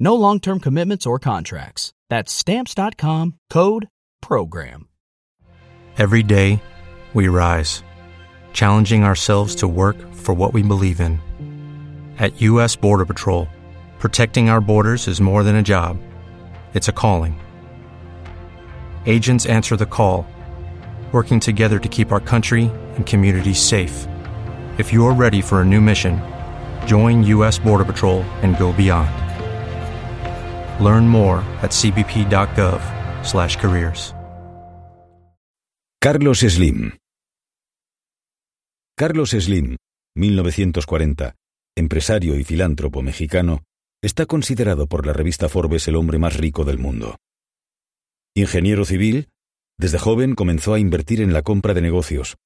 No long term commitments or contracts. That's Stamps.com code PROGRAM. Every day, we rise, challenging ourselves to work for what we believe in. At U.S. Border Patrol, protecting our borders is more than a job, it's a calling. Agents answer the call, working together to keep our country and communities safe. If you're ready for a new mission, join U.S. Border Patrol and go beyond. Learn more at cbp.gov/careers. Carlos Slim. Carlos Slim, 1940, empresario y filántropo mexicano, está considerado por la revista Forbes el hombre más rico del mundo. Ingeniero civil, desde joven comenzó a invertir en la compra de negocios.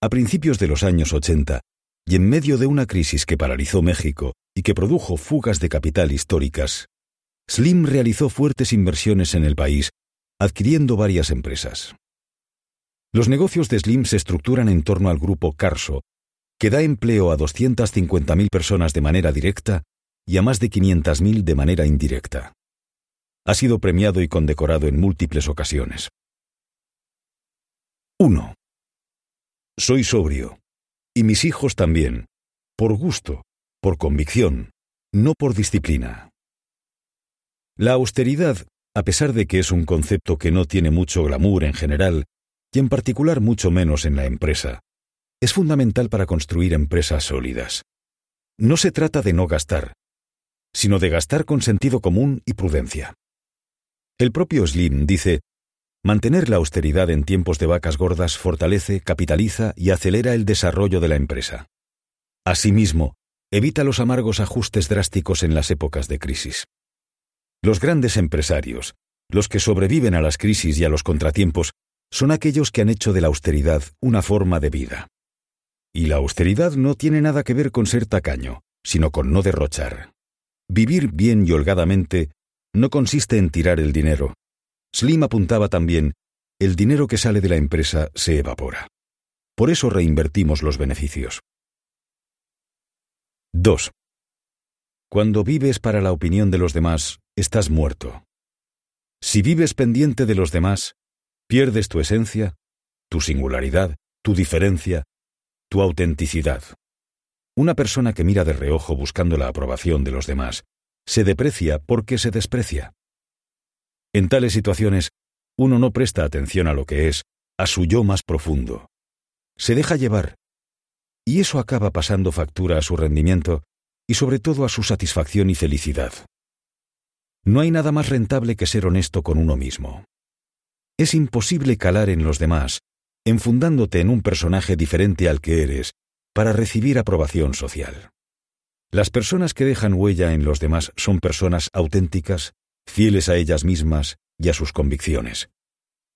A principios de los años 80, y en medio de una crisis que paralizó México y que produjo fugas de capital históricas, Slim realizó fuertes inversiones en el país, adquiriendo varias empresas. Los negocios de Slim se estructuran en torno al grupo Carso, que da empleo a 250.000 personas de manera directa y a más de 500.000 de manera indirecta. Ha sido premiado y condecorado en múltiples ocasiones. 1. Soy sobrio, y mis hijos también, por gusto, por convicción, no por disciplina. La austeridad, a pesar de que es un concepto que no tiene mucho glamour en general, y en particular mucho menos en la empresa, es fundamental para construir empresas sólidas. No se trata de no gastar, sino de gastar con sentido común y prudencia. El propio Slim dice, mantener la austeridad en tiempos de vacas gordas fortalece, capitaliza y acelera el desarrollo de la empresa. Asimismo, evita los amargos ajustes drásticos en las épocas de crisis. Los grandes empresarios, los que sobreviven a las crisis y a los contratiempos, son aquellos que han hecho de la austeridad una forma de vida. Y la austeridad no tiene nada que ver con ser tacaño, sino con no derrochar. Vivir bien y holgadamente no consiste en tirar el dinero. Slim apuntaba también, el dinero que sale de la empresa se evapora. Por eso reinvertimos los beneficios. 2. Cuando vives para la opinión de los demás, estás muerto. Si vives pendiente de los demás, pierdes tu esencia, tu singularidad, tu diferencia, tu autenticidad. Una persona que mira de reojo buscando la aprobación de los demás se deprecia porque se desprecia. En tales situaciones, uno no presta atención a lo que es, a su yo más profundo. Se deja llevar, y eso acaba pasando factura a su rendimiento y sobre todo a su satisfacción y felicidad. No hay nada más rentable que ser honesto con uno mismo. Es imposible calar en los demás, enfundándote en un personaje diferente al que eres, para recibir aprobación social. Las personas que dejan huella en los demás son personas auténticas, fieles a ellas mismas y a sus convicciones.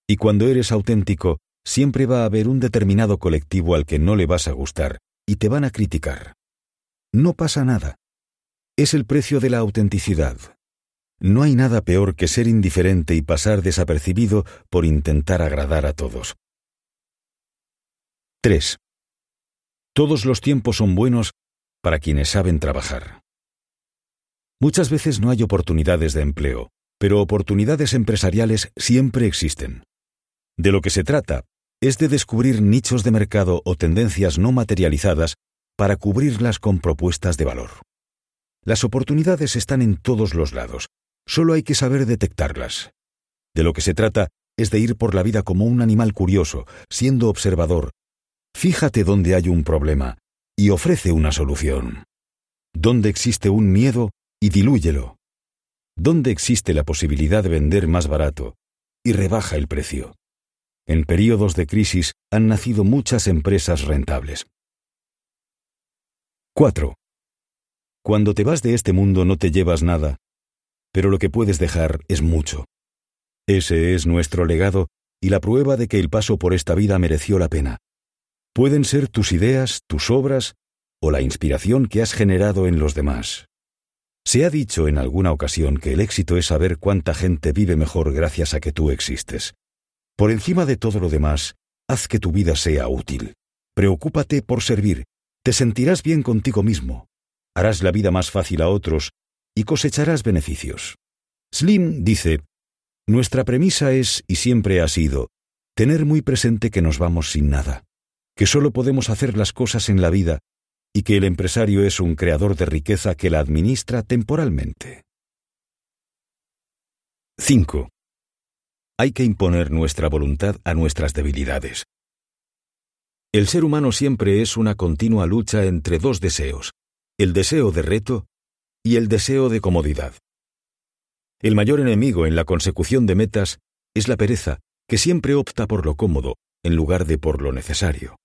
Y cuando eres auténtico, siempre va a haber un determinado colectivo al que no le vas a gustar y te van a criticar. No pasa nada. Es el precio de la autenticidad. No hay nada peor que ser indiferente y pasar desapercibido por intentar agradar a todos. 3. Todos los tiempos son buenos para quienes saben trabajar. Muchas veces no hay oportunidades de empleo, pero oportunidades empresariales siempre existen. De lo que se trata es de descubrir nichos de mercado o tendencias no materializadas para cubrirlas con propuestas de valor. Las oportunidades están en todos los lados, solo hay que saber detectarlas. De lo que se trata es de ir por la vida como un animal curioso, siendo observador. Fíjate dónde hay un problema y ofrece una solución. Dónde existe un miedo y dilúyelo. Dónde existe la posibilidad de vender más barato y rebaja el precio. En períodos de crisis han nacido muchas empresas rentables. 4. Cuando te vas de este mundo no te llevas nada, pero lo que puedes dejar es mucho. Ese es nuestro legado y la prueba de que el paso por esta vida mereció la pena. Pueden ser tus ideas, tus obras o la inspiración que has generado en los demás. Se ha dicho en alguna ocasión que el éxito es saber cuánta gente vive mejor gracias a que tú existes. Por encima de todo lo demás, haz que tu vida sea útil. Preocúpate por servir. Te sentirás bien contigo mismo. Harás la vida más fácil a otros y cosecharás beneficios. Slim dice, Nuestra premisa es, y siempre ha sido, tener muy presente que nos vamos sin nada, que solo podemos hacer las cosas en la vida y que el empresario es un creador de riqueza que la administra temporalmente. 5. Hay que imponer nuestra voluntad a nuestras debilidades. El ser humano siempre es una continua lucha entre dos deseos, el deseo de reto y el deseo de comodidad. El mayor enemigo en la consecución de metas es la pereza, que siempre opta por lo cómodo en lugar de por lo necesario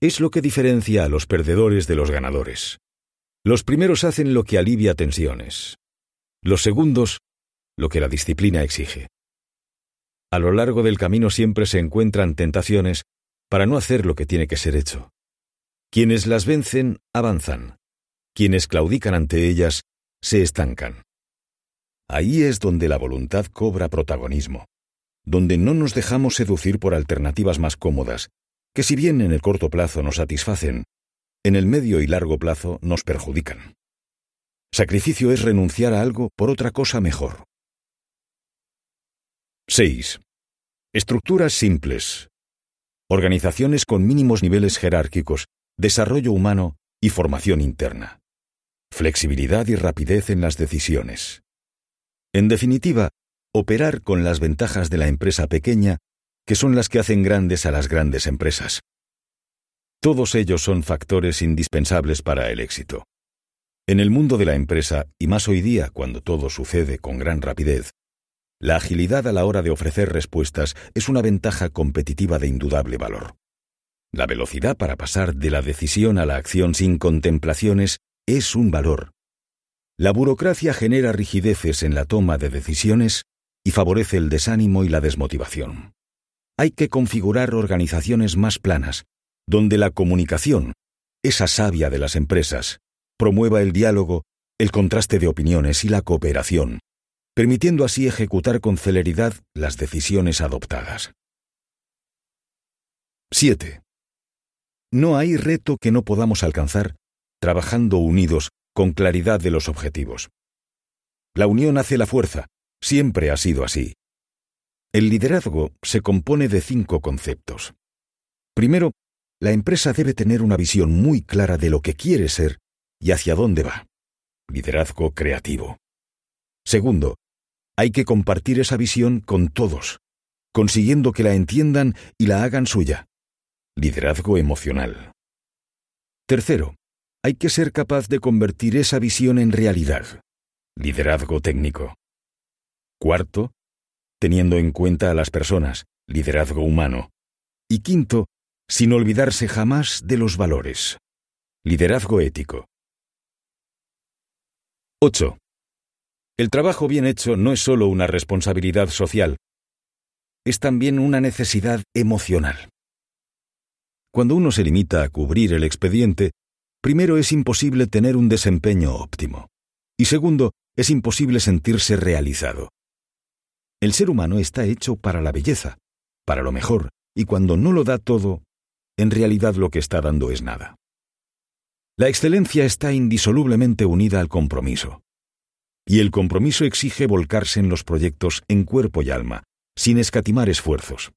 es lo que diferencia a los perdedores de los ganadores. Los primeros hacen lo que alivia tensiones. Los segundos, lo que la disciplina exige. A lo largo del camino siempre se encuentran tentaciones para no hacer lo que tiene que ser hecho. Quienes las vencen, avanzan. Quienes claudican ante ellas, se estancan. Ahí es donde la voluntad cobra protagonismo, donde no nos dejamos seducir por alternativas más cómodas, que si bien en el corto plazo nos satisfacen, en el medio y largo plazo nos perjudican. Sacrificio es renunciar a algo por otra cosa mejor. 6. Estructuras simples. Organizaciones con mínimos niveles jerárquicos, desarrollo humano y formación interna. Flexibilidad y rapidez en las decisiones. En definitiva, operar con las ventajas de la empresa pequeña que son las que hacen grandes a las grandes empresas. Todos ellos son factores indispensables para el éxito. En el mundo de la empresa, y más hoy día cuando todo sucede con gran rapidez, la agilidad a la hora de ofrecer respuestas es una ventaja competitiva de indudable valor. La velocidad para pasar de la decisión a la acción sin contemplaciones es un valor. La burocracia genera rigideces en la toma de decisiones y favorece el desánimo y la desmotivación hay que configurar organizaciones más planas, donde la comunicación, esa savia de las empresas, promueva el diálogo, el contraste de opiniones y la cooperación, permitiendo así ejecutar con celeridad las decisiones adoptadas. 7. No hay reto que no podamos alcanzar trabajando unidos con claridad de los objetivos. La unión hace la fuerza, siempre ha sido así. El liderazgo se compone de cinco conceptos. Primero, la empresa debe tener una visión muy clara de lo que quiere ser y hacia dónde va. Liderazgo creativo. Segundo, hay que compartir esa visión con todos, consiguiendo que la entiendan y la hagan suya. Liderazgo emocional. Tercero, hay que ser capaz de convertir esa visión en realidad. Liderazgo técnico. Cuarto, teniendo en cuenta a las personas, liderazgo humano. Y quinto, sin olvidarse jamás de los valores. Liderazgo ético. 8. El trabajo bien hecho no es solo una responsabilidad social, es también una necesidad emocional. Cuando uno se limita a cubrir el expediente, primero es imposible tener un desempeño óptimo, y segundo, es imposible sentirse realizado. El ser humano está hecho para la belleza, para lo mejor, y cuando no lo da todo, en realidad lo que está dando es nada. La excelencia está indisolublemente unida al compromiso. Y el compromiso exige volcarse en los proyectos en cuerpo y alma, sin escatimar esfuerzos.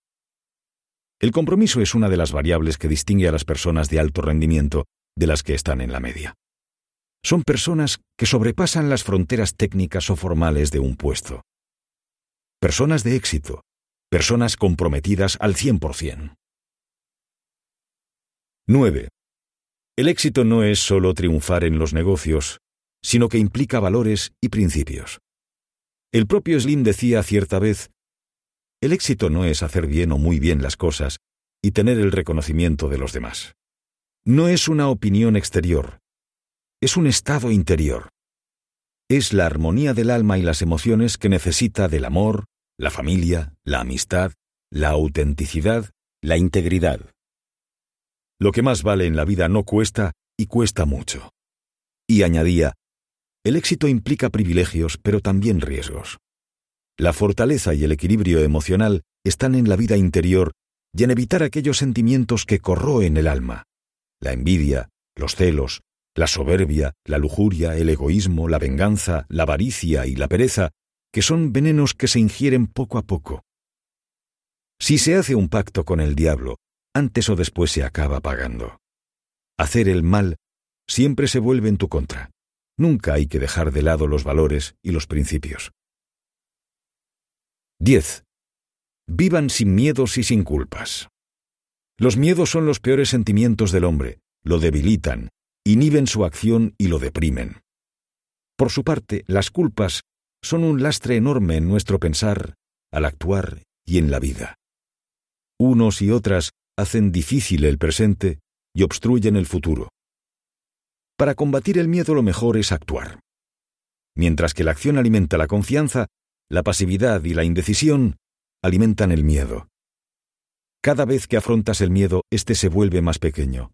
El compromiso es una de las variables que distingue a las personas de alto rendimiento de las que están en la media. Son personas que sobrepasan las fronteras técnicas o formales de un puesto personas de éxito, personas comprometidas al 100%. 9. El éxito no es solo triunfar en los negocios, sino que implica valores y principios. El propio Slim decía cierta vez, el éxito no es hacer bien o muy bien las cosas y tener el reconocimiento de los demás. No es una opinión exterior, es un estado interior. Es la armonía del alma y las emociones que necesita del amor, la familia, la amistad, la autenticidad, la integridad. Lo que más vale en la vida no cuesta y cuesta mucho. Y añadía, el éxito implica privilegios, pero también riesgos. La fortaleza y el equilibrio emocional están en la vida interior y en evitar aquellos sentimientos que corroen el alma. La envidia, los celos, la soberbia, la lujuria, el egoísmo, la venganza, la avaricia y la pereza, que son venenos que se ingieren poco a poco. Si se hace un pacto con el diablo, antes o después se acaba pagando. Hacer el mal siempre se vuelve en tu contra. Nunca hay que dejar de lado los valores y los principios. 10. Vivan sin miedos y sin culpas. Los miedos son los peores sentimientos del hombre, lo debilitan, inhiben su acción y lo deprimen. Por su parte, las culpas son un lastre enorme en nuestro pensar, al actuar y en la vida. Unos y otras hacen difícil el presente y obstruyen el futuro. Para combatir el miedo lo mejor es actuar. Mientras que la acción alimenta la confianza, la pasividad y la indecisión alimentan el miedo. Cada vez que afrontas el miedo, éste se vuelve más pequeño.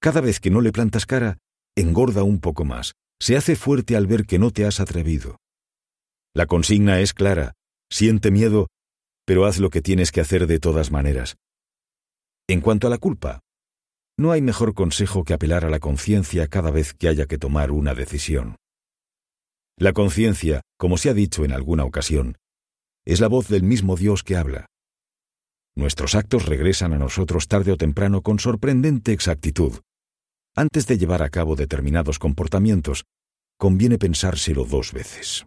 Cada vez que no le plantas cara, engorda un poco más, se hace fuerte al ver que no te has atrevido. La consigna es clara, siente miedo, pero haz lo que tienes que hacer de todas maneras. En cuanto a la culpa, no hay mejor consejo que apelar a la conciencia cada vez que haya que tomar una decisión. La conciencia, como se ha dicho en alguna ocasión, es la voz del mismo Dios que habla. Nuestros actos regresan a nosotros tarde o temprano con sorprendente exactitud. Antes de llevar a cabo determinados comportamientos, conviene pensárselo dos veces.